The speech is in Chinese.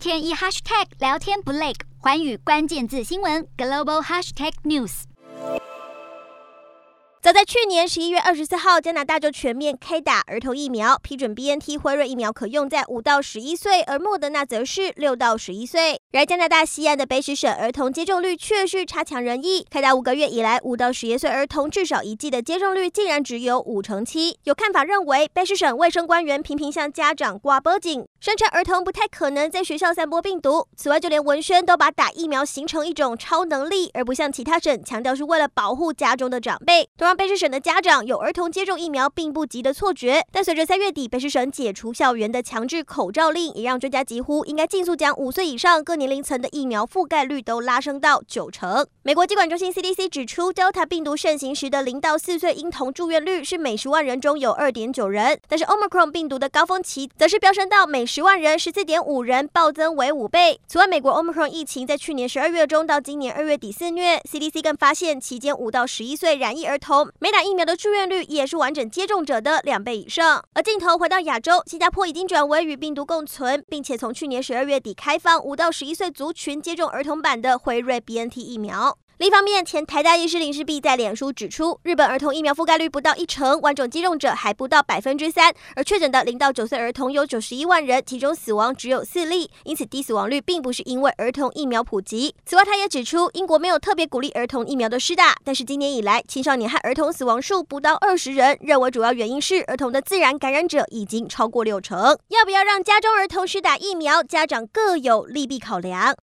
天一 hashtag 聊天不累，环宇关键字新闻 global hashtag news。早在去年十一月二十四号，加拿大就全面开打儿童疫苗，批准 BNT 辉瑞疫苗可用在五到十一岁，而莫德纳则是六到十一岁。然而，加拿大西岸的卑诗省儿童接种率却是差强人意。开打五个月以来，五到十一岁儿童至少一剂的接种率竟然只有五成七。有看法认为，卑诗省卫生官员频频向家长挂保警，声称儿童不太可能在学校散播病毒。此外，就连文宣都把打疫苗形成一种超能力，而不像其他省强调是为了保护家中的长辈。让卑诗省的家长有儿童接种疫苗并不急的错觉，但随着三月底卑诗省解除校园的强制口罩令，也让专家疾呼应该尽速将五岁以上各年龄层的疫苗覆盖率都拉升到九成。美国疾管中心 CDC 指出，Delta 病毒盛行时的零到四岁婴童住院率是每十万人中有二点九人，但是 Omicron 病毒的高峰期则是飙升到每十万人十四点五人，暴增为五倍。此外，美国 Omicron 疫情在去年十二月中到今年二月底肆虐，CDC 更发现期间五到十一岁染疫儿童没打疫苗的住院率也是完整接种者的两倍以上。而镜头回到亚洲，新加坡已经转为与病毒共存，并且从去年十二月底开放五到十一岁族群接种儿童版的辉瑞 BNT 疫苗。另一方面，前台大医师林世璧在脸书指出，日本儿童疫苗覆盖率不到一成，完种接种者还不到百分之三，而确诊的零到九岁儿童有九十一万人，其中死亡只有四例，因此低死亡率并不是因为儿童疫苗普及。此外，他也指出，英国没有特别鼓励儿童疫苗的施打，但是今年以来，青少年和儿童死亡数不到二十人，认为主要原因是儿童的自然感染者已经超过六成。要不要让家中儿童施打疫苗，家长各有利弊考量。